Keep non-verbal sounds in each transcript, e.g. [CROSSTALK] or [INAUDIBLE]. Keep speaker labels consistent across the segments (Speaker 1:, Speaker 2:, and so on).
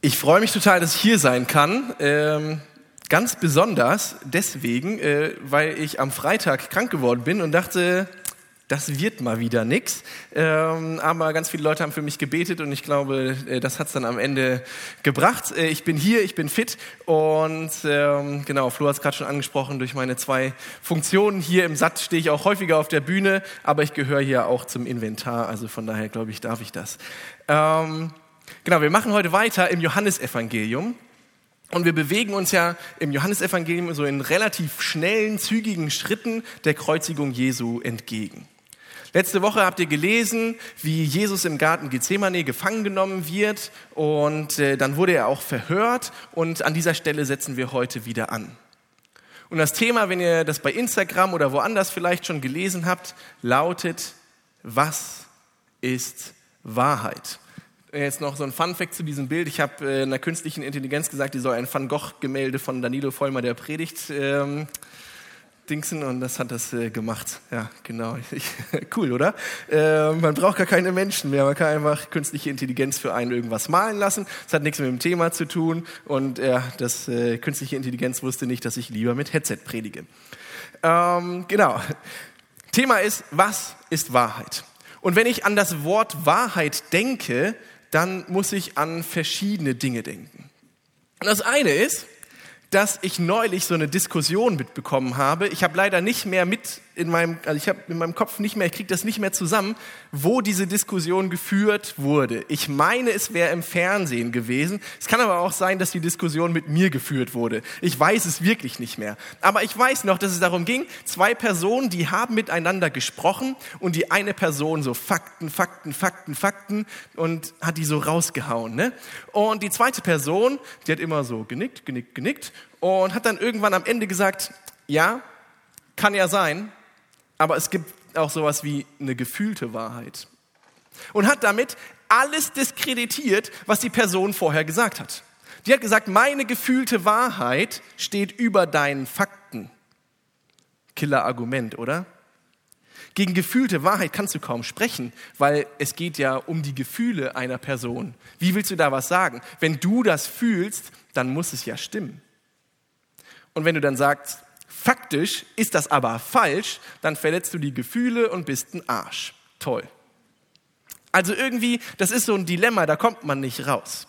Speaker 1: Ich freue mich total, dass ich hier sein kann. Ähm, ganz besonders deswegen, äh, weil ich am Freitag krank geworden bin und dachte, das wird mal wieder nix. Ähm, aber ganz viele Leute haben für mich gebetet und ich glaube, äh, das hat's dann am Ende gebracht. Äh, ich bin hier, ich bin fit und ähm, genau, Flo hat es gerade schon angesprochen, durch meine zwei Funktionen hier im Satt stehe ich auch häufiger auf der Bühne, aber ich gehöre hier auch zum Inventar, also von daher glaube ich, darf ich das. Ähm, Genau, wir machen heute weiter im Johannesevangelium. Und wir bewegen uns ja im Johannesevangelium so in relativ schnellen, zügigen Schritten der Kreuzigung Jesu entgegen. Letzte Woche habt ihr gelesen, wie Jesus im Garten Gethsemane gefangen genommen wird und äh, dann wurde er auch verhört und an dieser Stelle setzen wir heute wieder an. Und das Thema, wenn ihr das bei Instagram oder woanders vielleicht schon gelesen habt, lautet, was ist Wahrheit? Jetzt noch so ein Fun-Fact zu diesem Bild. Ich habe äh, einer künstlichen Intelligenz gesagt, die soll ein Van Gogh-Gemälde von Danilo Vollmer, der predigt, ähm, dingsen und das hat das äh, gemacht. Ja, genau. [LAUGHS] Cool, oder? Äh, man braucht gar keine Menschen mehr. Man kann einfach künstliche Intelligenz für einen irgendwas malen lassen. Das hat nichts mit dem Thema zu tun und ja, das äh, künstliche Intelligenz wusste nicht, dass ich lieber mit Headset predige. Ähm, genau. Thema ist, was ist Wahrheit? Und wenn ich an das Wort Wahrheit denke, dann muss ich an verschiedene Dinge denken. Das eine ist, dass ich neulich so eine Diskussion mitbekommen habe. Ich habe leider nicht mehr mit in meinem, also ich habe in meinem Kopf nicht mehr, ich kriege das nicht mehr zusammen, wo diese Diskussion geführt wurde. Ich meine, es wäre im Fernsehen gewesen. Es kann aber auch sein, dass die Diskussion mit mir geführt wurde. Ich weiß es wirklich nicht mehr. Aber ich weiß noch, dass es darum ging, zwei Personen, die haben miteinander gesprochen und die eine Person so Fakten, Fakten, Fakten, Fakten und hat die so rausgehauen. Ne? Und die zweite Person, die hat immer so genickt, genickt, genickt und hat dann irgendwann am Ende gesagt, ja, kann ja sein, aber es gibt auch sowas wie eine gefühlte Wahrheit. Und hat damit alles diskreditiert, was die Person vorher gesagt hat. Die hat gesagt, meine gefühlte Wahrheit steht über deinen Fakten. Killer-Argument, oder? Gegen gefühlte Wahrheit kannst du kaum sprechen, weil es geht ja um die Gefühle einer Person. Wie willst du da was sagen? Wenn du das fühlst, dann muss es ja stimmen. Und wenn du dann sagst, faktisch ist das aber falsch, dann verletzt du die Gefühle und bist ein Arsch. Toll. Also irgendwie, das ist so ein Dilemma, da kommt man nicht raus.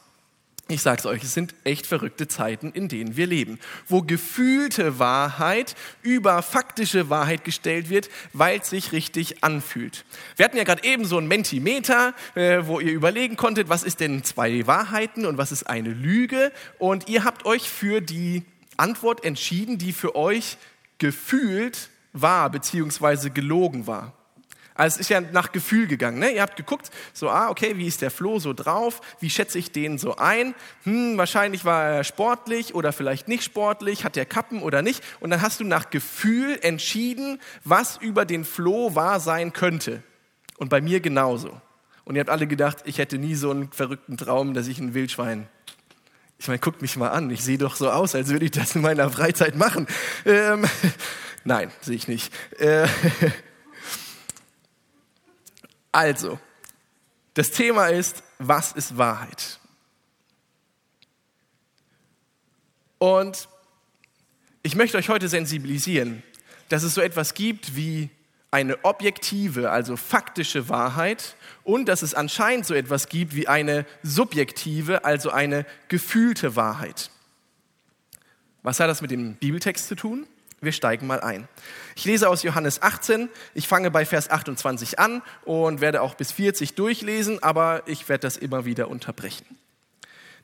Speaker 1: Ich sag's euch, es sind echt verrückte Zeiten, in denen wir leben, wo gefühlte Wahrheit über faktische Wahrheit gestellt wird, weil es sich richtig anfühlt. Wir hatten ja gerade eben so ein Mentimeter, äh, wo ihr überlegen konntet, was ist denn zwei Wahrheiten und was ist eine Lüge. Und ihr habt euch für die Antwort entschieden, die für euch gefühlt war, beziehungsweise gelogen war. Also es ist ja nach Gefühl gegangen. Ne? Ihr habt geguckt, so, ah, okay, wie ist der Flo so drauf? Wie schätze ich den so ein? Hm, wahrscheinlich war er sportlich oder vielleicht nicht sportlich, hat er Kappen oder nicht? Und dann hast du nach Gefühl entschieden, was über den Flo wahr sein könnte. Und bei mir genauso. Und ihr habt alle gedacht, ich hätte nie so einen verrückten Traum, dass ich ein Wildschwein ich meine, guckt mich mal an, ich sehe doch so aus, als würde ich das in meiner Freizeit machen. Ähm, [LAUGHS] nein, sehe ich nicht. Äh, [LAUGHS] also, das Thema ist, was ist Wahrheit? Und ich möchte euch heute sensibilisieren, dass es so etwas gibt wie eine objektive, also faktische Wahrheit und dass es anscheinend so etwas gibt wie eine subjektive, also eine gefühlte Wahrheit. Was hat das mit dem Bibeltext zu tun? Wir steigen mal ein. Ich lese aus Johannes 18. Ich fange bei Vers 28 an und werde auch bis 40 durchlesen, aber ich werde das immer wieder unterbrechen.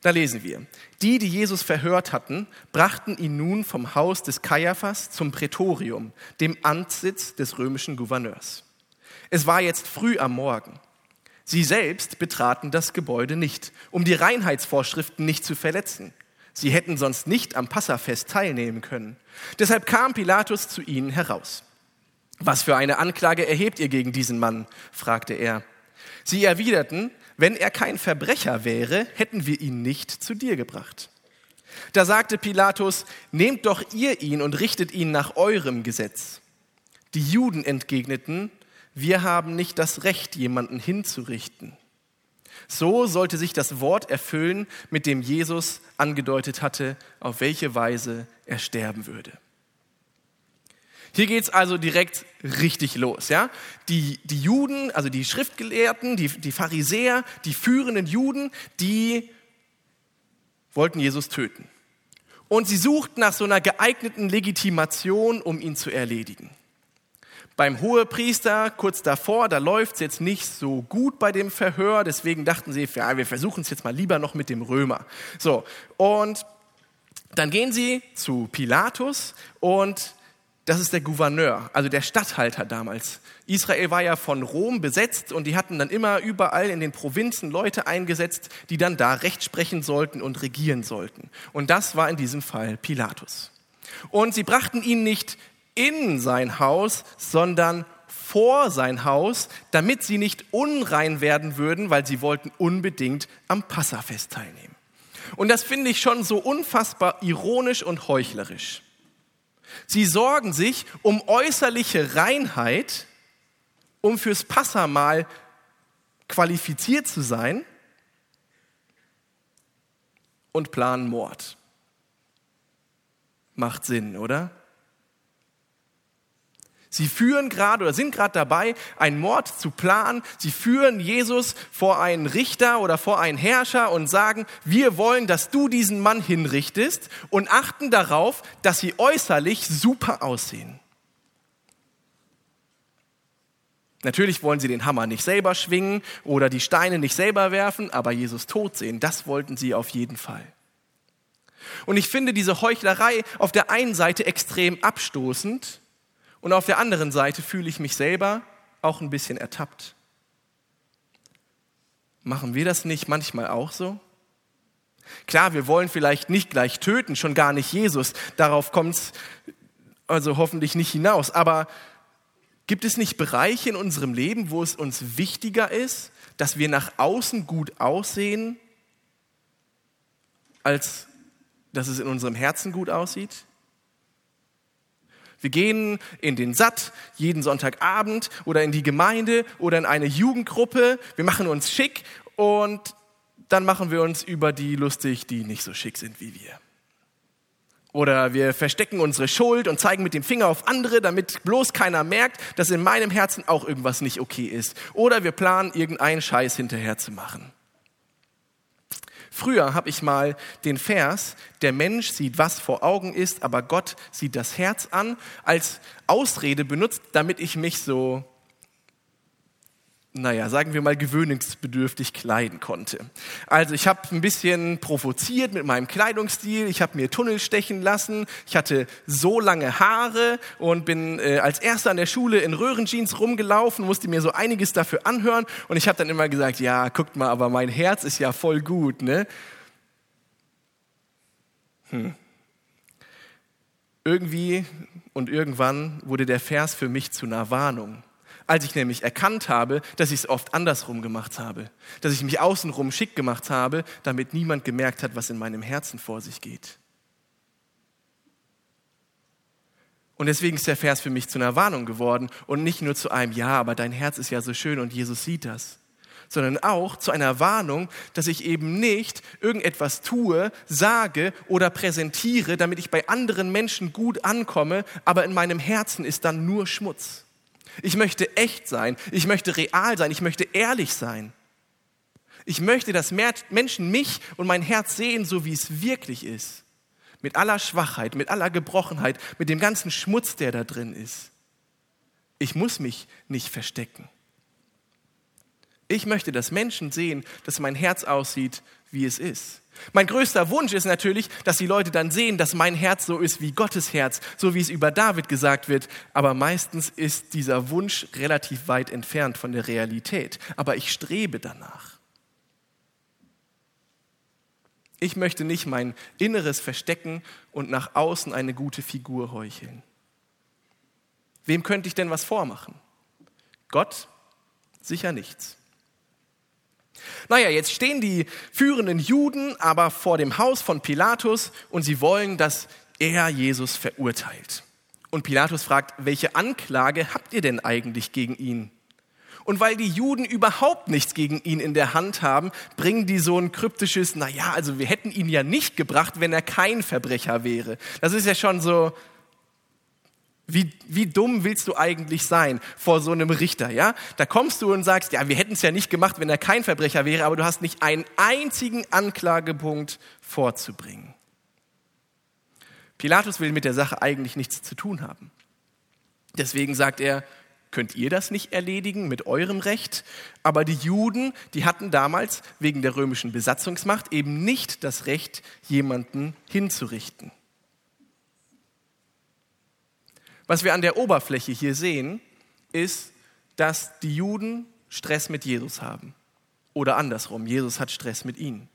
Speaker 1: Da lesen wir, die, die Jesus verhört hatten, brachten ihn nun vom Haus des Kaiaphas zum Prätorium, dem Amtssitz des römischen Gouverneurs. Es war jetzt früh am Morgen. Sie selbst betraten das Gebäude nicht, um die Reinheitsvorschriften nicht zu verletzen. Sie hätten sonst nicht am Passafest teilnehmen können. Deshalb kam Pilatus zu ihnen heraus. Was für eine Anklage erhebt ihr gegen diesen Mann? fragte er. Sie erwiderten, wenn er kein Verbrecher wäre, hätten wir ihn nicht zu dir gebracht. Da sagte Pilatus, nehmt doch ihr ihn und richtet ihn nach eurem Gesetz. Die Juden entgegneten, wir haben nicht das Recht, jemanden hinzurichten. So sollte sich das Wort erfüllen, mit dem Jesus angedeutet hatte, auf welche Weise er sterben würde. Hier geht's also direkt richtig los. Ja? Die, die Juden, also die Schriftgelehrten, die, die Pharisäer, die führenden Juden, die wollten Jesus töten. Und sie suchten nach so einer geeigneten Legitimation, um ihn zu erledigen. Beim Hohepriester kurz davor, da läuft es jetzt nicht so gut bei dem Verhör, deswegen dachten sie, ja, wir versuchen es jetzt mal lieber noch mit dem Römer. So, und dann gehen sie zu Pilatus und das ist der Gouverneur, also der Statthalter damals. Israel war ja von Rom besetzt und die hatten dann immer überall in den Provinzen Leute eingesetzt, die dann da Recht sprechen sollten und regieren sollten. Und das war in diesem Fall Pilatus. Und sie brachten ihn nicht in sein Haus, sondern vor sein Haus, damit sie nicht unrein werden würden, weil sie wollten unbedingt am Passafest teilnehmen. Und das finde ich schon so unfassbar ironisch und heuchlerisch. Sie sorgen sich um äußerliche Reinheit, um fürs Passamal qualifiziert zu sein und planen Mord. Macht Sinn, oder? Sie führen gerade oder sind gerade dabei, einen Mord zu planen. Sie führen Jesus vor einen Richter oder vor einen Herrscher und sagen, wir wollen, dass du diesen Mann hinrichtest und achten darauf, dass sie äußerlich super aussehen. Natürlich wollen sie den Hammer nicht selber schwingen oder die Steine nicht selber werfen, aber Jesus tot sehen, das wollten sie auf jeden Fall. Und ich finde diese Heuchlerei auf der einen Seite extrem abstoßend, und auf der anderen Seite fühle ich mich selber auch ein bisschen ertappt. Machen wir das nicht manchmal auch so? Klar, wir wollen vielleicht nicht gleich töten, schon gar nicht Jesus. Darauf kommt es also hoffentlich nicht hinaus. Aber gibt es nicht Bereiche in unserem Leben, wo es uns wichtiger ist, dass wir nach außen gut aussehen, als dass es in unserem Herzen gut aussieht? Wir gehen in den Satt jeden Sonntagabend oder in die Gemeinde oder in eine Jugendgruppe. Wir machen uns schick und dann machen wir uns über die lustig, die nicht so schick sind wie wir. Oder wir verstecken unsere Schuld und zeigen mit dem Finger auf andere, damit bloß keiner merkt, dass in meinem Herzen auch irgendwas nicht okay ist. Oder wir planen, irgendeinen Scheiß hinterher zu machen. Früher habe ich mal den Vers, der Mensch sieht, was vor Augen ist, aber Gott sieht das Herz an, als Ausrede benutzt, damit ich mich so naja, sagen wir mal, gewöhnungsbedürftig kleiden konnte. Also ich habe ein bisschen provoziert mit meinem Kleidungsstil, ich habe mir Tunnel stechen lassen, ich hatte so lange Haare und bin äh, als erster an der Schule in Röhrenjeans rumgelaufen, musste mir so einiges dafür anhören und ich habe dann immer gesagt, ja, guckt mal, aber mein Herz ist ja voll gut, ne? Hm. Irgendwie und irgendwann wurde der Vers für mich zu einer Warnung als ich nämlich erkannt habe, dass ich es oft andersrum gemacht habe, dass ich mich außenrum schick gemacht habe, damit niemand gemerkt hat, was in meinem Herzen vor sich geht. Und deswegen ist der Vers für mich zu einer Warnung geworden und nicht nur zu einem Ja, aber dein Herz ist ja so schön und Jesus sieht das, sondern auch zu einer Warnung, dass ich eben nicht irgendetwas tue, sage oder präsentiere, damit ich bei anderen Menschen gut ankomme, aber in meinem Herzen ist dann nur Schmutz. Ich möchte echt sein. Ich möchte real sein. Ich möchte ehrlich sein. Ich möchte, dass Menschen mich und mein Herz sehen, so wie es wirklich ist. Mit aller Schwachheit, mit aller Gebrochenheit, mit dem ganzen Schmutz, der da drin ist. Ich muss mich nicht verstecken. Ich möchte, dass Menschen sehen, dass mein Herz aussieht, wie es ist. Mein größter Wunsch ist natürlich, dass die Leute dann sehen, dass mein Herz so ist wie Gottes Herz, so wie es über David gesagt wird. Aber meistens ist dieser Wunsch relativ weit entfernt von der Realität. Aber ich strebe danach. Ich möchte nicht mein Inneres verstecken und nach außen eine gute Figur heucheln. Wem könnte ich denn was vormachen? Gott? Sicher nichts. Naja, jetzt stehen die führenden Juden aber vor dem Haus von Pilatus und sie wollen, dass er Jesus verurteilt. Und Pilatus fragt, welche Anklage habt ihr denn eigentlich gegen ihn? Und weil die Juden überhaupt nichts gegen ihn in der Hand haben, bringen die so ein kryptisches, naja, also wir hätten ihn ja nicht gebracht, wenn er kein Verbrecher wäre. Das ist ja schon so, wie, wie dumm willst du eigentlich sein vor so einem Richter, ja? Da kommst du und sagst, ja, wir hätten es ja nicht gemacht, wenn er kein Verbrecher wäre, aber du hast nicht einen einzigen Anklagepunkt vorzubringen. Pilatus will mit der Sache eigentlich nichts zu tun haben. Deswegen sagt er, könnt ihr das nicht erledigen mit eurem Recht? Aber die Juden, die hatten damals wegen der römischen Besatzungsmacht eben nicht das Recht, jemanden hinzurichten. Was wir an der Oberfläche hier sehen, ist, dass die Juden Stress mit Jesus haben. Oder andersrum, Jesus hat Stress mit ihnen.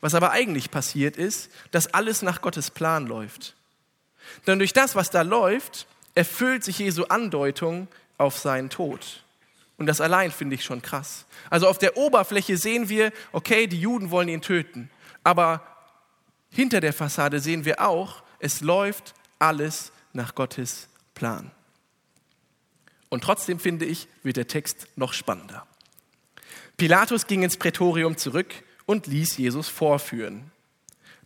Speaker 1: Was aber eigentlich passiert ist, dass alles nach Gottes Plan läuft. Denn durch das, was da läuft, erfüllt sich Jesu Andeutung auf seinen Tod. Und das allein finde ich schon krass. Also auf der Oberfläche sehen wir, okay, die Juden wollen ihn töten. Aber hinter der Fassade sehen wir auch, es läuft alles nach Gottes Plan. Und trotzdem finde ich, wird der Text noch spannender. Pilatus ging ins Prätorium zurück und ließ Jesus vorführen.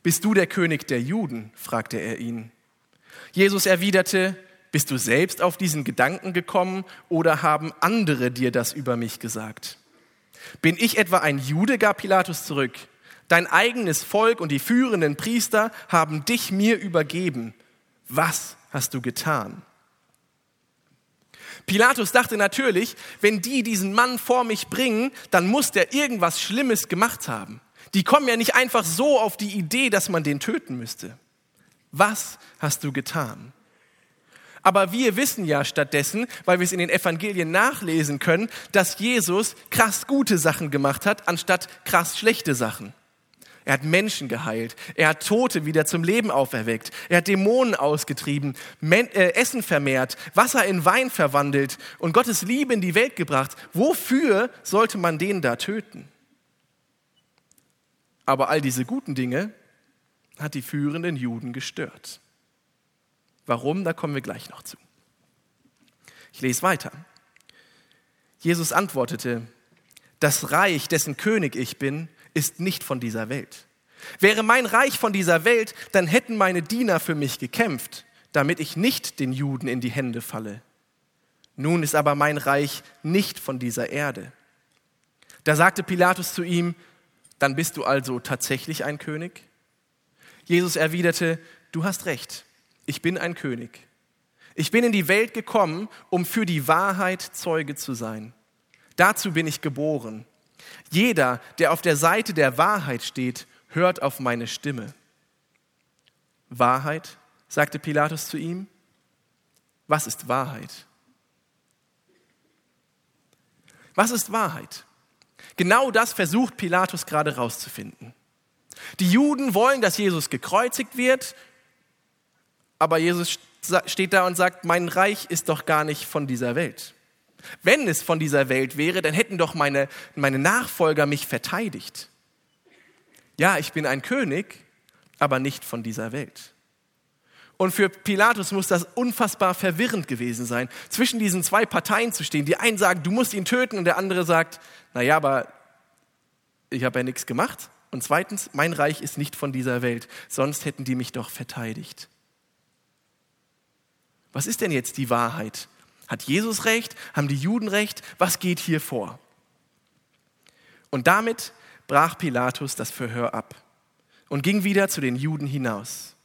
Speaker 1: Bist du der König der Juden? fragte er ihn. Jesus erwiderte, bist du selbst auf diesen Gedanken gekommen oder haben andere dir das über mich gesagt? Bin ich etwa ein Jude, gab Pilatus zurück. Dein eigenes Volk und die führenden Priester haben dich mir übergeben. Was hast du getan? Pilatus dachte natürlich, wenn die diesen Mann vor mich bringen, dann muss der irgendwas Schlimmes gemacht haben. Die kommen ja nicht einfach so auf die Idee, dass man den töten müsste. Was hast du getan? Aber wir wissen ja stattdessen, weil wir es in den Evangelien nachlesen können, dass Jesus krass gute Sachen gemacht hat, anstatt krass schlechte Sachen. Er hat Menschen geheilt. Er hat Tote wieder zum Leben auferweckt. Er hat Dämonen ausgetrieben, Men äh, Essen vermehrt, Wasser in Wein verwandelt und Gottes Liebe in die Welt gebracht. Wofür sollte man den da töten? Aber all diese guten Dinge hat die führenden Juden gestört. Warum? Da kommen wir gleich noch zu. Ich lese weiter. Jesus antwortete, das Reich, dessen König ich bin, ist nicht von dieser Welt. Wäre mein Reich von dieser Welt, dann hätten meine Diener für mich gekämpft, damit ich nicht den Juden in die Hände falle. Nun ist aber mein Reich nicht von dieser Erde. Da sagte Pilatus zu ihm, dann bist du also tatsächlich ein König? Jesus erwiderte, du hast recht, ich bin ein König. Ich bin in die Welt gekommen, um für die Wahrheit Zeuge zu sein. Dazu bin ich geboren. Jeder, der auf der Seite der Wahrheit steht, hört auf meine Stimme. Wahrheit, sagte Pilatus zu ihm. Was ist Wahrheit? Was ist Wahrheit? Genau das versucht Pilatus gerade rauszufinden. Die Juden wollen, dass Jesus gekreuzigt wird, aber Jesus steht da und sagt, mein Reich ist doch gar nicht von dieser Welt. Wenn es von dieser Welt wäre, dann hätten doch meine, meine Nachfolger mich verteidigt. Ja, ich bin ein König, aber nicht von dieser Welt. Und für Pilatus muss das unfassbar verwirrend gewesen sein, zwischen diesen zwei Parteien zu stehen. Die einen sagen, du musst ihn töten, und der andere sagt, na ja, aber ich habe ja nichts gemacht. Und zweitens, mein Reich ist nicht von dieser Welt, sonst hätten die mich doch verteidigt. Was ist denn jetzt die Wahrheit? Hat Jesus recht? Haben die Juden recht? Was geht hier vor? Und damit brach Pilatus das Verhör ab und ging wieder zu den Juden hinaus.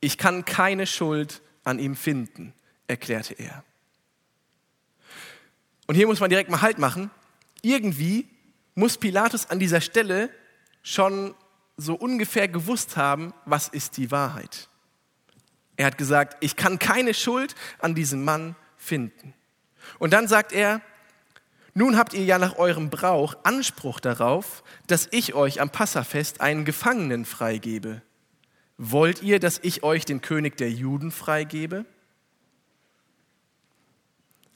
Speaker 1: Ich kann keine Schuld an ihm finden, erklärte er. Und hier muss man direkt mal Halt machen. Irgendwie muss Pilatus an dieser Stelle schon so ungefähr gewusst haben, was ist die Wahrheit. Er hat gesagt, ich kann keine Schuld an diesem Mann finden. Und dann sagt er, nun habt ihr ja nach eurem Brauch Anspruch darauf, dass ich euch am Passafest einen Gefangenen freigebe. Wollt ihr, dass ich euch den König der Juden freigebe?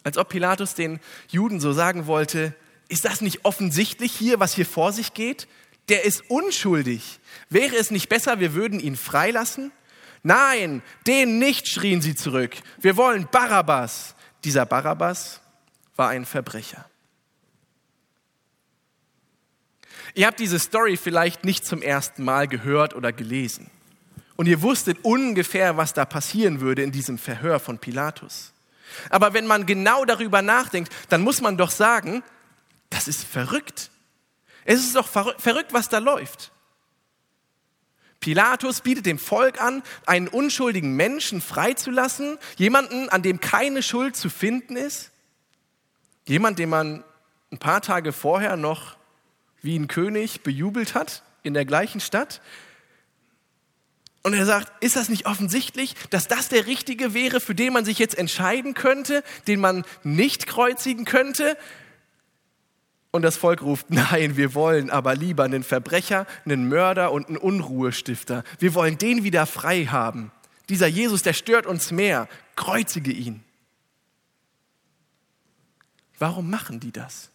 Speaker 1: Als ob Pilatus den Juden so sagen wollte, ist das nicht offensichtlich hier, was hier vor sich geht? Der ist unschuldig. Wäre es nicht besser, wir würden ihn freilassen? Nein, den nicht, schrien sie zurück. Wir wollen Barabbas. Dieser Barabbas war ein Verbrecher. Ihr habt diese Story vielleicht nicht zum ersten Mal gehört oder gelesen. Und ihr wusstet ungefähr, was da passieren würde in diesem Verhör von Pilatus. Aber wenn man genau darüber nachdenkt, dann muss man doch sagen, das ist verrückt. Es ist doch verrückt, was da läuft. Pilatus bietet dem Volk an, einen unschuldigen Menschen freizulassen, jemanden, an dem keine Schuld zu finden ist, jemand, den man ein paar Tage vorher noch wie ein König bejubelt hat in der gleichen Stadt. Und er sagt, ist das nicht offensichtlich, dass das der Richtige wäre, für den man sich jetzt entscheiden könnte, den man nicht kreuzigen könnte? Und das Volk ruft, nein, wir wollen aber lieber einen Verbrecher, einen Mörder und einen Unruhestifter. Wir wollen den wieder frei haben. Dieser Jesus, der stört uns mehr. Kreuzige ihn. Warum machen die das?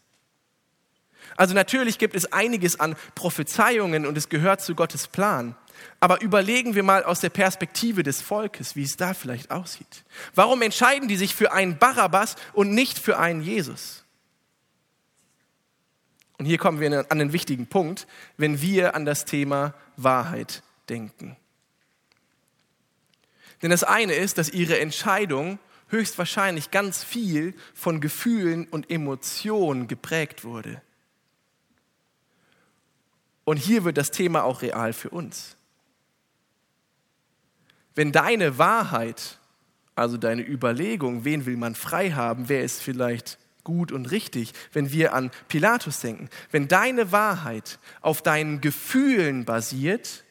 Speaker 1: Also natürlich gibt es einiges an Prophezeiungen und es gehört zu Gottes Plan. Aber überlegen wir mal aus der Perspektive des Volkes, wie es da vielleicht aussieht. Warum entscheiden die sich für einen Barabbas und nicht für einen Jesus? Und hier kommen wir an einen wichtigen Punkt, wenn wir an das Thema Wahrheit denken. Denn das eine ist, dass ihre Entscheidung höchstwahrscheinlich ganz viel von Gefühlen und Emotionen geprägt wurde. Und hier wird das Thema auch real für uns. Wenn deine Wahrheit, also deine Überlegung, wen will man frei haben, wer ist vielleicht gut und richtig, wenn wir an Pilatus denken. Wenn deine Wahrheit auf deinen Gefühlen basiert,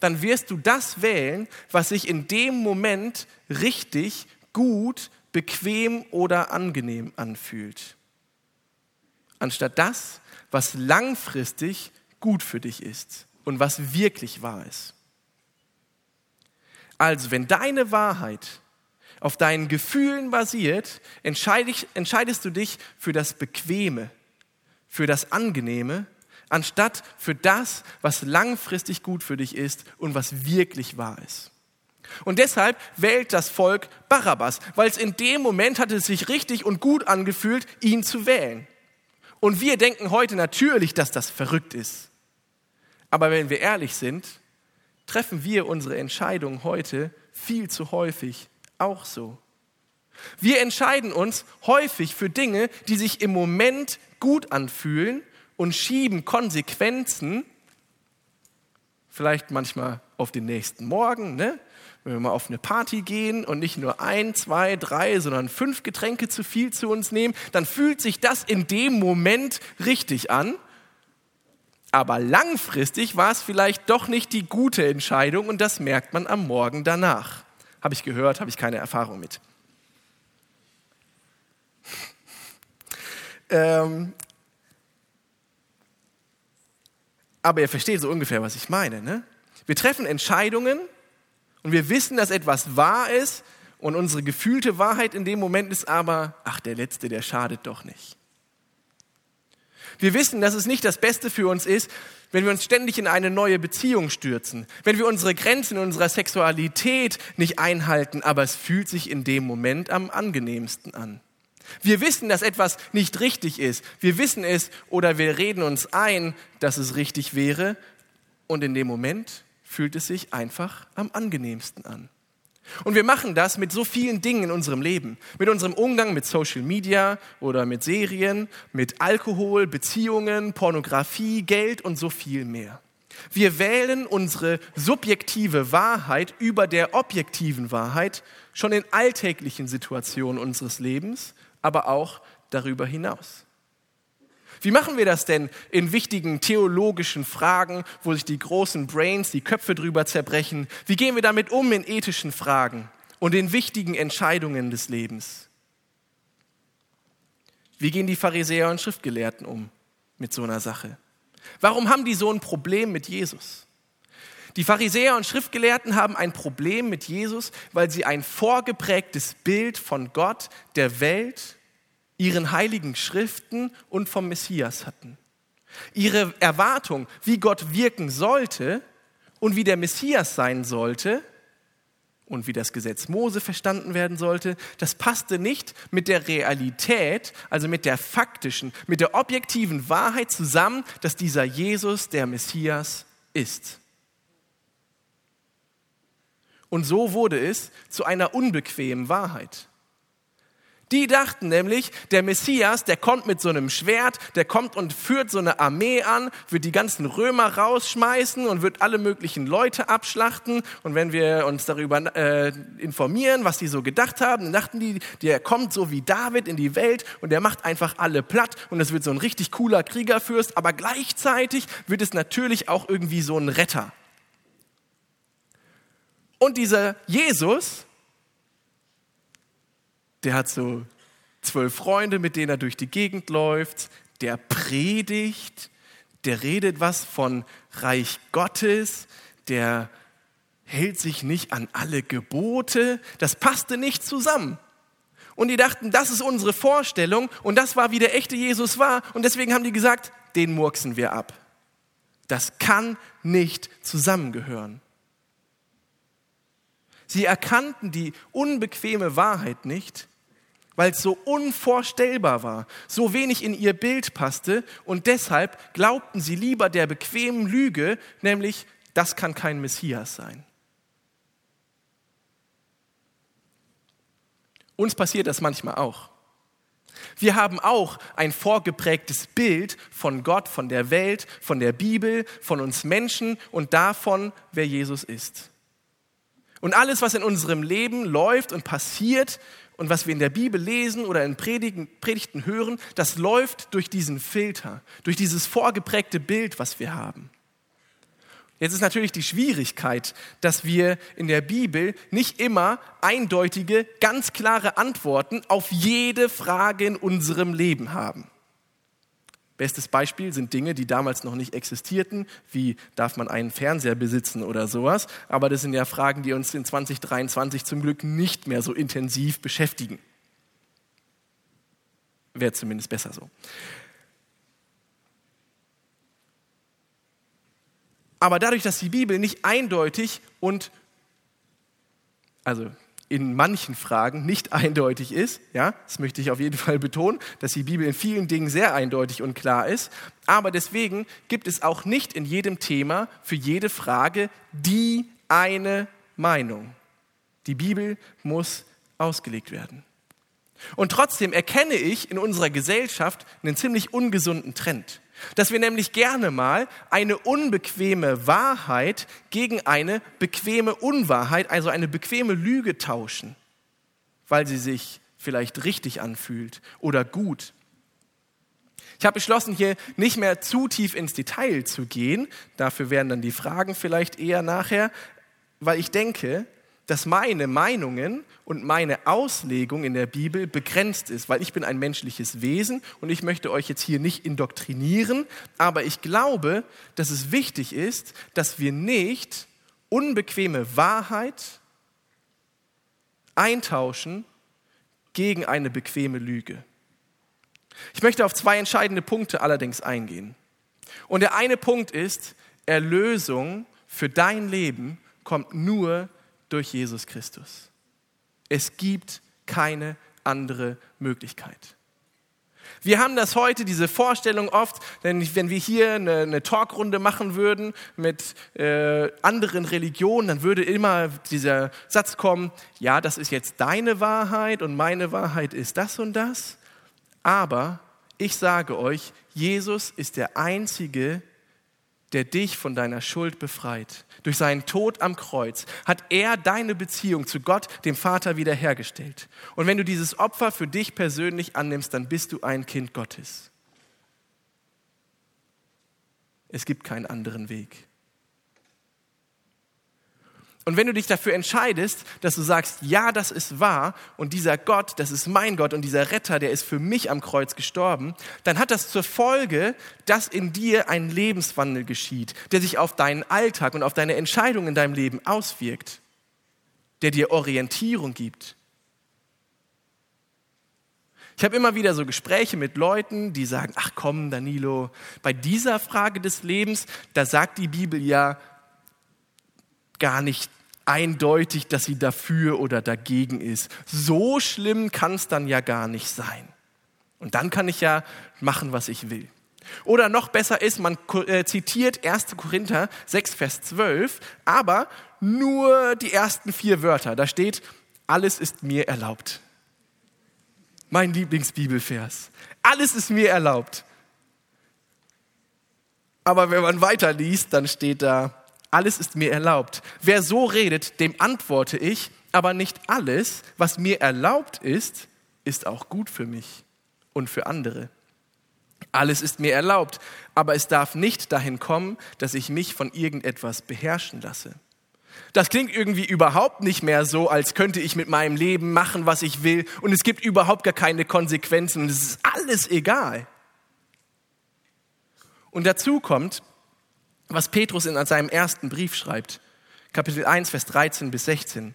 Speaker 1: dann wirst du das wählen, was sich in dem Moment richtig, gut, bequem oder angenehm anfühlt. Anstatt das, was langfristig gut für dich ist und was wirklich wahr ist. Also, wenn deine Wahrheit auf deinen Gefühlen basiert, entscheidest du dich für das Bequeme, für das Angenehme, anstatt für das, was langfristig gut für dich ist und was wirklich wahr ist. Und deshalb wählt das Volk Barabbas, weil es in dem Moment hatte es sich richtig und gut angefühlt, ihn zu wählen. Und wir denken heute natürlich, dass das verrückt ist. Aber wenn wir ehrlich sind, treffen wir unsere Entscheidungen heute viel zu häufig auch so. Wir entscheiden uns häufig für Dinge, die sich im Moment gut anfühlen und schieben Konsequenzen, vielleicht manchmal auf den nächsten Morgen, ne? wenn wir mal auf eine Party gehen und nicht nur ein, zwei, drei, sondern fünf Getränke zu viel zu uns nehmen, dann fühlt sich das in dem Moment richtig an. Aber langfristig war es vielleicht doch nicht die gute Entscheidung und das merkt man am Morgen danach. Habe ich gehört, habe ich keine Erfahrung mit. [LAUGHS] Ähm, aber ihr versteht so ungefähr, was ich meine. Ne? Wir treffen Entscheidungen und wir wissen, dass etwas wahr ist und unsere gefühlte Wahrheit in dem Moment ist aber, ach, der Letzte, der schadet doch nicht. Wir wissen, dass es nicht das Beste für uns ist, wenn wir uns ständig in eine neue Beziehung stürzen, wenn wir unsere Grenzen in unserer Sexualität nicht einhalten, aber es fühlt sich in dem Moment am angenehmsten an. Wir wissen, dass etwas nicht richtig ist. Wir wissen es oder wir reden uns ein, dass es richtig wäre und in dem Moment fühlt es sich einfach am angenehmsten an. Und wir machen das mit so vielen Dingen in unserem Leben. Mit unserem Umgang mit Social Media oder mit Serien, mit Alkohol, Beziehungen, Pornografie, Geld und so viel mehr. Wir wählen unsere subjektive Wahrheit über der objektiven Wahrheit schon in alltäglichen Situationen unseres Lebens, aber auch darüber hinaus. Wie machen wir das denn in wichtigen theologischen Fragen, wo sich die großen Brains die Köpfe drüber zerbrechen? Wie gehen wir damit um in ethischen Fragen und in wichtigen Entscheidungen des Lebens? Wie gehen die Pharisäer und Schriftgelehrten um mit so einer Sache? Warum haben die so ein Problem mit Jesus? Die Pharisäer und Schriftgelehrten haben ein Problem mit Jesus, weil sie ein vorgeprägtes Bild von Gott, der Welt ihren heiligen Schriften und vom Messias hatten. Ihre Erwartung, wie Gott wirken sollte und wie der Messias sein sollte, und wie das Gesetz Mose verstanden werden sollte, das passte nicht mit der Realität, also mit der faktischen, mit der objektiven Wahrheit zusammen, dass dieser Jesus der Messias ist. Und so wurde es zu einer unbequemen Wahrheit. Die dachten nämlich, der Messias, der kommt mit so einem Schwert, der kommt und führt so eine Armee an, wird die ganzen Römer rausschmeißen und wird alle möglichen Leute abschlachten. Und wenn wir uns darüber äh, informieren, was die so gedacht haben, dann dachten die, der kommt so wie David in die Welt und der macht einfach alle platt und es wird so ein richtig cooler Kriegerfürst, aber gleichzeitig wird es natürlich auch irgendwie so ein Retter. Und dieser Jesus, der hat so zwölf Freunde, mit denen er durch die Gegend läuft, der predigt, der redet was von Reich Gottes, der hält sich nicht an alle Gebote, das passte nicht zusammen. Und die dachten, das ist unsere Vorstellung und das war, wie der echte Jesus war. Und deswegen haben die gesagt, den murksen wir ab. Das kann nicht zusammengehören. Sie erkannten die unbequeme Wahrheit nicht, weil es so unvorstellbar war, so wenig in ihr Bild passte und deshalb glaubten sie lieber der bequemen Lüge, nämlich das kann kein Messias sein. Uns passiert das manchmal auch. Wir haben auch ein vorgeprägtes Bild von Gott, von der Welt, von der Bibel, von uns Menschen und davon, wer Jesus ist. Und alles, was in unserem Leben läuft und passiert, und was wir in der Bibel lesen oder in Predigen, Predigten hören, das läuft durch diesen Filter, durch dieses vorgeprägte Bild, was wir haben. Jetzt ist natürlich die Schwierigkeit, dass wir in der Bibel nicht immer eindeutige, ganz klare Antworten auf jede Frage in unserem Leben haben. Bestes Beispiel sind Dinge, die damals noch nicht existierten, wie darf man einen Fernseher besitzen oder sowas. Aber das sind ja Fragen, die uns in 2023 zum Glück nicht mehr so intensiv beschäftigen. Wäre zumindest besser so. Aber dadurch, dass die Bibel nicht eindeutig und, also in manchen Fragen nicht eindeutig ist. Ja, das möchte ich auf jeden Fall betonen, dass die Bibel in vielen Dingen sehr eindeutig und klar ist. Aber deswegen gibt es auch nicht in jedem Thema für jede Frage die eine Meinung. Die Bibel muss ausgelegt werden. Und trotzdem erkenne ich in unserer Gesellschaft einen ziemlich ungesunden Trend. Dass wir nämlich gerne mal eine unbequeme Wahrheit gegen eine bequeme Unwahrheit, also eine bequeme Lüge tauschen, weil sie sich vielleicht richtig anfühlt oder gut. Ich habe beschlossen, hier nicht mehr zu tief ins Detail zu gehen. Dafür werden dann die Fragen vielleicht eher nachher, weil ich denke, dass meine Meinungen und meine Auslegung in der Bibel begrenzt ist, weil ich bin ein menschliches Wesen und ich möchte euch jetzt hier nicht indoktrinieren, aber ich glaube, dass es wichtig ist, dass wir nicht unbequeme Wahrheit eintauschen gegen eine bequeme Lüge. Ich möchte auf zwei entscheidende Punkte allerdings eingehen. Und der eine Punkt ist, Erlösung für dein Leben kommt nur durch Jesus Christus. Es gibt keine andere Möglichkeit. Wir haben das heute, diese Vorstellung oft, denn wenn wir hier eine, eine Talkrunde machen würden mit äh, anderen Religionen, dann würde immer dieser Satz kommen, ja, das ist jetzt deine Wahrheit und meine Wahrheit ist das und das. Aber ich sage euch, Jesus ist der Einzige, der dich von deiner Schuld befreit. Durch seinen Tod am Kreuz hat er deine Beziehung zu Gott, dem Vater, wiederhergestellt. Und wenn du dieses Opfer für dich persönlich annimmst, dann bist du ein Kind Gottes. Es gibt keinen anderen Weg. Und wenn du dich dafür entscheidest, dass du sagst, ja, das ist wahr und dieser Gott, das ist mein Gott und dieser Retter, der ist für mich am Kreuz gestorben, dann hat das zur Folge, dass in dir ein Lebenswandel geschieht, der sich auf deinen Alltag und auf deine Entscheidungen in deinem Leben auswirkt, der dir Orientierung gibt. Ich habe immer wieder so Gespräche mit Leuten, die sagen, ach komm, Danilo, bei dieser Frage des Lebens, da sagt die Bibel ja, gar nicht eindeutig, dass sie dafür oder dagegen ist. So schlimm kann es dann ja gar nicht sein. Und dann kann ich ja machen, was ich will. Oder noch besser ist, man äh, zitiert 1. Korinther 6, Vers 12, aber nur die ersten vier Wörter. Da steht, alles ist mir erlaubt. Mein Lieblingsbibelvers. Alles ist mir erlaubt. Aber wenn man weiterliest, dann steht da, alles ist mir erlaubt. Wer so redet, dem antworte ich, aber nicht alles, was mir erlaubt ist, ist auch gut für mich und für andere. Alles ist mir erlaubt, aber es darf nicht dahin kommen, dass ich mich von irgendetwas beherrschen lasse. Das klingt irgendwie überhaupt nicht mehr so, als könnte ich mit meinem Leben machen, was ich will und es gibt überhaupt gar keine Konsequenzen und es ist alles egal. Und dazu kommt, was Petrus in seinem ersten Brief schreibt, Kapitel 1, Vers 13 bis 16.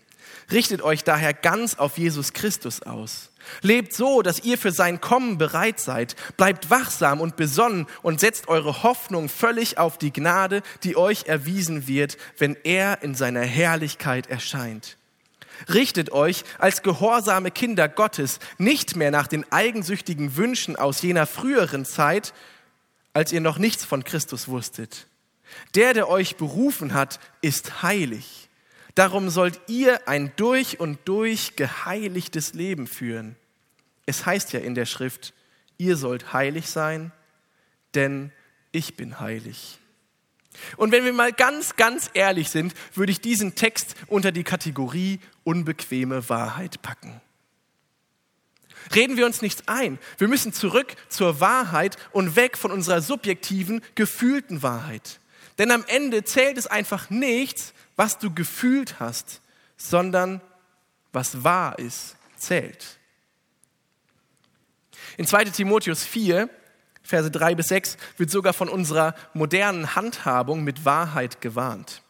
Speaker 1: Richtet euch daher ganz auf Jesus Christus aus. Lebt so, dass ihr für sein Kommen bereit seid. Bleibt wachsam und besonnen und setzt eure Hoffnung völlig auf die Gnade, die euch erwiesen wird, wenn er in seiner Herrlichkeit erscheint. Richtet euch als gehorsame Kinder Gottes nicht mehr nach den eigensüchtigen Wünschen aus jener früheren Zeit, als ihr noch nichts von Christus wusstet. Der, der euch berufen hat, ist heilig. Darum sollt ihr ein durch und durch geheiligtes Leben führen. Es heißt ja in der Schrift, ihr sollt heilig sein, denn ich bin heilig. Und wenn wir mal ganz, ganz ehrlich sind, würde ich diesen Text unter die Kategorie unbequeme Wahrheit packen. Reden wir uns nichts ein. Wir müssen zurück zur Wahrheit und weg von unserer subjektiven, gefühlten Wahrheit. Denn am Ende zählt es einfach nichts, was du gefühlt hast, sondern was wahr ist, zählt. In 2 Timotheus 4, Verse 3 bis 6 wird sogar von unserer modernen Handhabung mit Wahrheit gewarnt.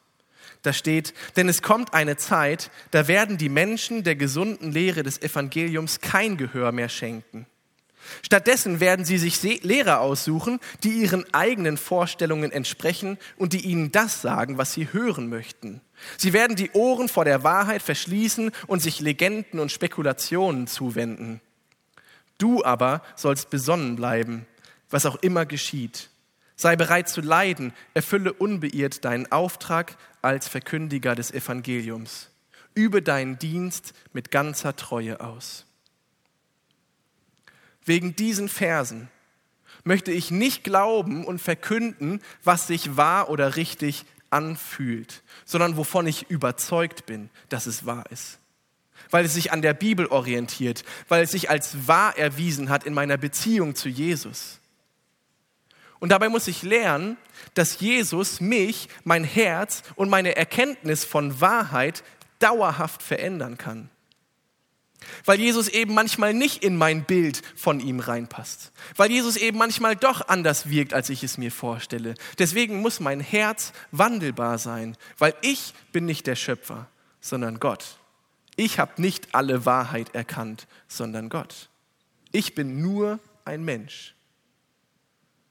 Speaker 1: Da steht, denn es kommt eine Zeit, da werden die Menschen der gesunden Lehre des Evangeliums kein Gehör mehr schenken. Stattdessen werden sie sich Lehrer aussuchen, die ihren eigenen Vorstellungen entsprechen und die ihnen das sagen, was sie hören möchten. Sie werden die Ohren vor der Wahrheit verschließen und sich Legenden und Spekulationen zuwenden. Du aber sollst besonnen bleiben, was auch immer geschieht. Sei bereit zu leiden, erfülle unbeirrt deinen Auftrag als Verkündiger des Evangeliums. Übe deinen Dienst mit ganzer Treue aus. Wegen diesen Versen möchte ich nicht glauben und verkünden, was sich wahr oder richtig anfühlt, sondern wovon ich überzeugt bin, dass es wahr ist. Weil es sich an der Bibel orientiert, weil es sich als wahr erwiesen hat in meiner Beziehung zu Jesus. Und dabei muss ich lernen, dass Jesus mich, mein Herz und meine Erkenntnis von Wahrheit dauerhaft verändern kann. Weil Jesus eben manchmal nicht in mein Bild von ihm reinpasst. Weil Jesus eben manchmal doch anders wirkt, als ich es mir vorstelle. Deswegen muss mein Herz wandelbar sein, weil ich bin nicht der Schöpfer, sondern Gott. Ich habe nicht alle Wahrheit erkannt, sondern Gott. Ich bin nur ein Mensch.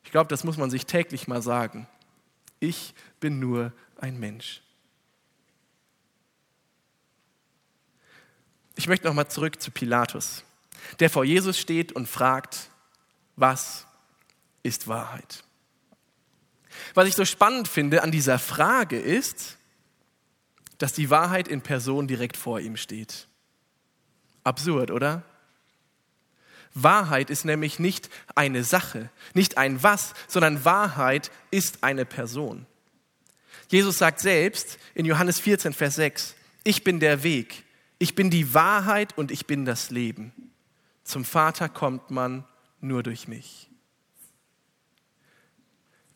Speaker 1: Ich glaube, das muss man sich täglich mal sagen. Ich bin nur ein Mensch. Ich möchte nochmal zurück zu Pilatus, der vor Jesus steht und fragt, was ist Wahrheit? Was ich so spannend finde an dieser Frage ist, dass die Wahrheit in Person direkt vor ihm steht. Absurd, oder? Wahrheit ist nämlich nicht eine Sache, nicht ein Was, sondern Wahrheit ist eine Person. Jesus sagt selbst in Johannes 14, Vers 6, ich bin der Weg, ich bin die Wahrheit und ich bin das Leben. Zum Vater kommt man nur durch mich.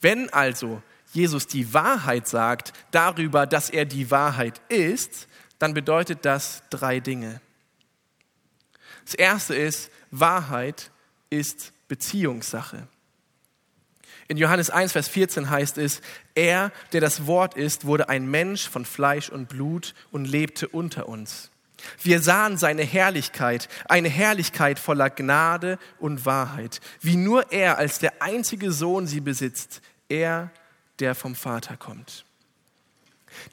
Speaker 1: Wenn also Jesus die Wahrheit sagt darüber, dass er die Wahrheit ist, dann bedeutet das drei Dinge. Das erste ist, Wahrheit ist Beziehungssache. In Johannes 1, Vers 14 heißt es, er, der das Wort ist, wurde ein Mensch von Fleisch und Blut und lebte unter uns. Wir sahen seine Herrlichkeit, eine Herrlichkeit voller Gnade und Wahrheit, wie nur er als der einzige Sohn sie besitzt, er, der vom Vater kommt.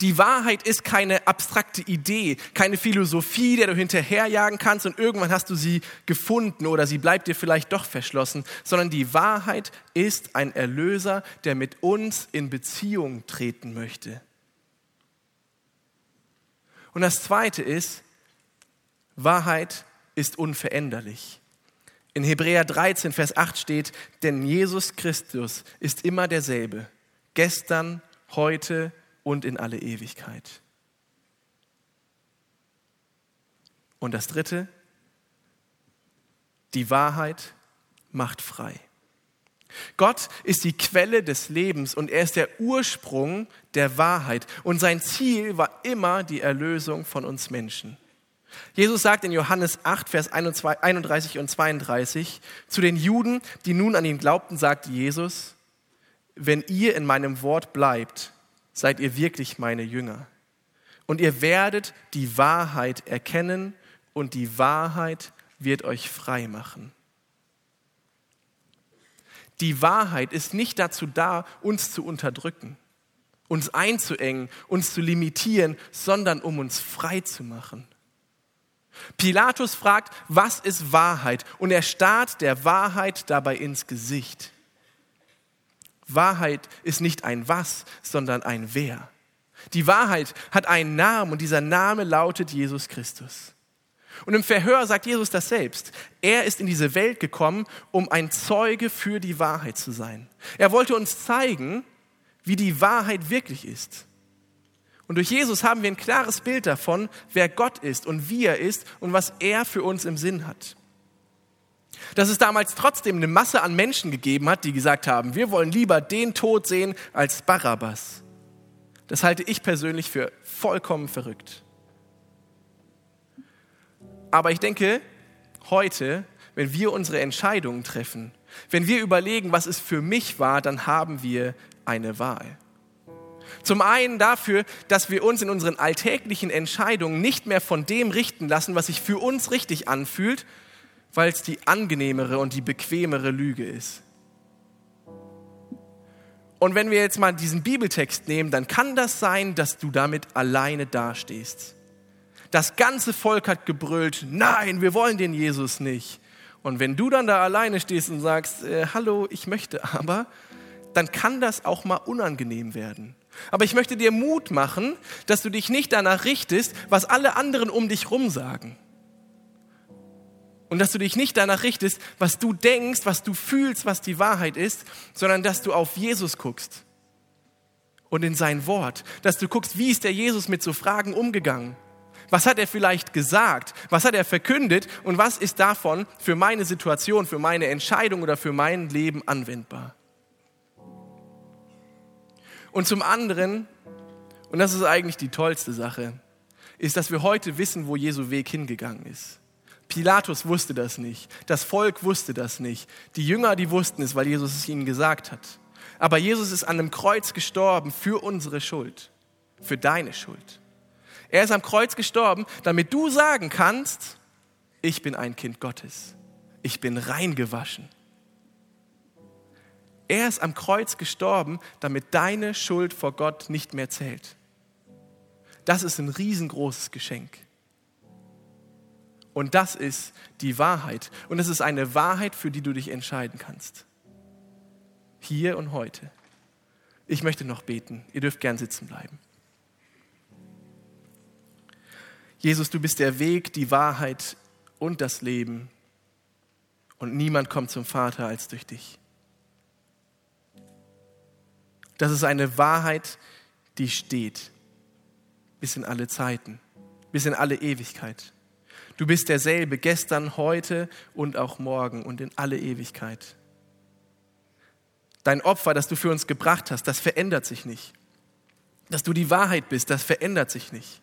Speaker 1: Die Wahrheit ist keine abstrakte Idee, keine Philosophie, der du hinterherjagen kannst und irgendwann hast du sie gefunden oder sie bleibt dir vielleicht doch verschlossen, sondern die Wahrheit ist ein Erlöser, der mit uns in Beziehung treten möchte. Und das Zweite ist, Wahrheit ist unveränderlich. In Hebräer 13, Vers 8 steht, denn Jesus Christus ist immer derselbe, gestern, heute und in alle Ewigkeit. Und das Dritte, die Wahrheit macht frei. Gott ist die Quelle des Lebens und er ist der Ursprung der Wahrheit. Und sein Ziel war immer die Erlösung von uns Menschen. Jesus sagt in Johannes 8, Vers 31 und 32 zu den Juden, die nun an ihn glaubten, sagte Jesus, wenn ihr in meinem Wort bleibt, seid ihr wirklich meine Jünger. Und ihr werdet die Wahrheit erkennen und die Wahrheit wird euch frei machen. Die Wahrheit ist nicht dazu da, uns zu unterdrücken, uns einzuengen, uns zu limitieren, sondern um uns frei zu machen. Pilatus fragt, was ist Wahrheit? Und er starrt der Wahrheit dabei ins Gesicht. Wahrheit ist nicht ein Was, sondern ein Wer. Die Wahrheit hat einen Namen und dieser Name lautet Jesus Christus. Und im Verhör sagt Jesus das selbst. Er ist in diese Welt gekommen, um ein Zeuge für die Wahrheit zu sein. Er wollte uns zeigen, wie die Wahrheit wirklich ist. Und durch Jesus haben wir ein klares Bild davon, wer Gott ist und wie er ist und was er für uns im Sinn hat. Dass es damals trotzdem eine Masse an Menschen gegeben hat, die gesagt haben, wir wollen lieber den Tod sehen als Barabbas. Das halte ich persönlich für vollkommen verrückt. Aber ich denke, heute, wenn wir unsere Entscheidungen treffen, wenn wir überlegen, was es für mich war, dann haben wir eine Wahl. Zum einen dafür, dass wir uns in unseren alltäglichen Entscheidungen nicht mehr von dem richten lassen, was sich für uns richtig anfühlt, weil es die angenehmere und die bequemere Lüge ist. Und wenn wir jetzt mal diesen Bibeltext nehmen, dann kann das sein, dass du damit alleine dastehst. Das ganze Volk hat gebrüllt, nein, wir wollen den Jesus nicht. Und wenn du dann da alleine stehst und sagst, äh, hallo, ich möchte aber, dann kann das auch mal unangenehm werden. Aber ich möchte dir Mut machen, dass du dich nicht danach richtest, was alle anderen um dich rum sagen. Und dass du dich nicht danach richtest, was du denkst, was du fühlst, was die Wahrheit ist, sondern dass du auf Jesus guckst und in sein Wort. Dass du guckst, wie ist der Jesus mit so Fragen umgegangen? Was hat er vielleicht gesagt? Was hat er verkündet? Und was ist davon für meine Situation, für meine Entscheidung oder für mein Leben anwendbar? Und zum anderen, und das ist eigentlich die tollste Sache, ist, dass wir heute wissen, wo Jesu Weg hingegangen ist. Pilatus wusste das nicht. Das Volk wusste das nicht. Die Jünger, die wussten es, weil Jesus es ihnen gesagt hat. Aber Jesus ist an einem Kreuz gestorben für unsere Schuld, für deine Schuld. Er ist am Kreuz gestorben, damit du sagen kannst, ich bin ein Kind Gottes. Ich bin reingewaschen. Er ist am Kreuz gestorben, damit deine Schuld vor Gott nicht mehr zählt. Das ist ein riesengroßes Geschenk. Und das ist die Wahrheit. Und es ist eine Wahrheit, für die du dich entscheiden kannst. Hier und heute. Ich möchte noch beten. Ihr dürft gern sitzen bleiben. Jesus, du bist der Weg, die Wahrheit und das Leben. Und niemand kommt zum Vater als durch dich. Das ist eine Wahrheit, die steht bis in alle Zeiten, bis in alle Ewigkeit. Du bist derselbe gestern, heute und auch morgen und in alle Ewigkeit. Dein Opfer, das du für uns gebracht hast, das verändert sich nicht. Dass du die Wahrheit bist, das verändert sich nicht.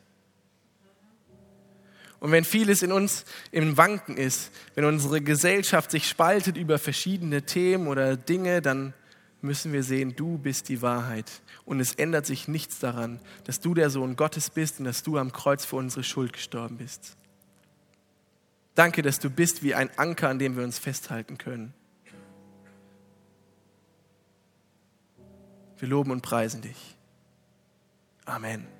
Speaker 1: Und wenn vieles in uns im Wanken ist, wenn unsere Gesellschaft sich spaltet über verschiedene Themen oder Dinge, dann müssen wir sehen, du bist die Wahrheit. Und es ändert sich nichts daran, dass du der Sohn Gottes bist und dass du am Kreuz für unsere Schuld gestorben bist. Danke, dass du bist wie ein Anker, an dem wir uns festhalten können. Wir loben und preisen dich. Amen.